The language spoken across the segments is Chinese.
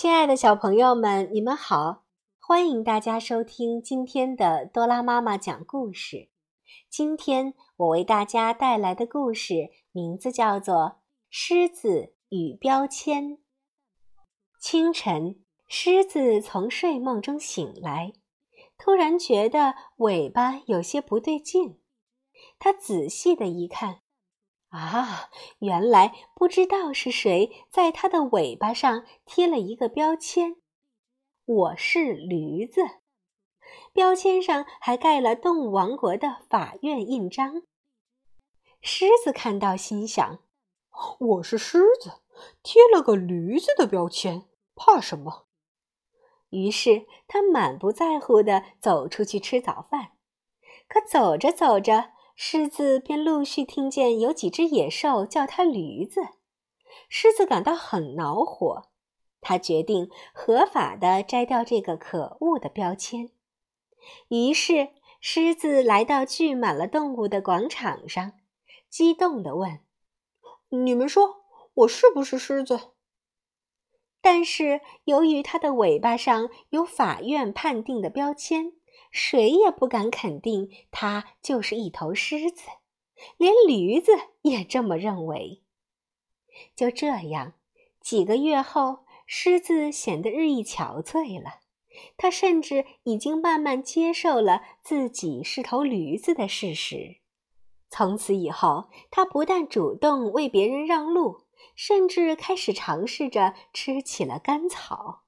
亲爱的小朋友们，你们好！欢迎大家收听今天的多拉妈妈讲故事。今天我为大家带来的故事名字叫做《狮子与标签》。清晨，狮子从睡梦中醒来，突然觉得尾巴有些不对劲。他仔细的一看。啊，原来不知道是谁在它的尾巴上贴了一个标签，“我是驴子”。标签上还盖了动物王国的法院印章。狮子看到，心想：“我是狮子，贴了个驴子的标签，怕什么？”于是他满不在乎地走出去吃早饭。可走着走着，狮子便陆续听见有几只野兽叫它驴子，狮子感到很恼火，他决定合法的摘掉这个可恶的标签。于是，狮子来到聚满了动物的广场上，激动地问：“你们说我是不是狮子？”但是，由于它的尾巴上有法院判定的标签。谁也不敢肯定它就是一头狮子，连驴子也这么认为。就这样，几个月后，狮子显得日益憔悴了。它甚至已经慢慢接受了自己是头驴子的事实。从此以后，它不但主动为别人让路，甚至开始尝试着吃起了干草。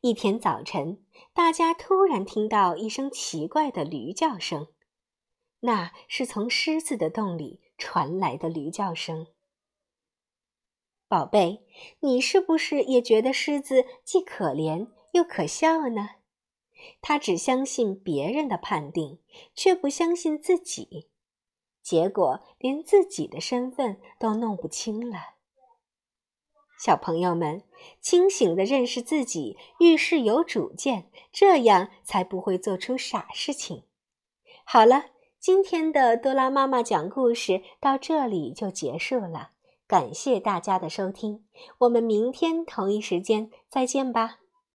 一天早晨，大家突然听到一声奇怪的驴叫声，那是从狮子的洞里传来的驴叫声。宝贝，你是不是也觉得狮子既可怜又可笑呢？他只相信别人的判定，却不相信自己，结果连自己的身份都弄不清了。小朋友们，清醒地认识自己，遇事有主见，这样才不会做出傻事情。好了，今天的多拉妈妈讲故事到这里就结束了，感谢大家的收听，我们明天同一时间再见吧。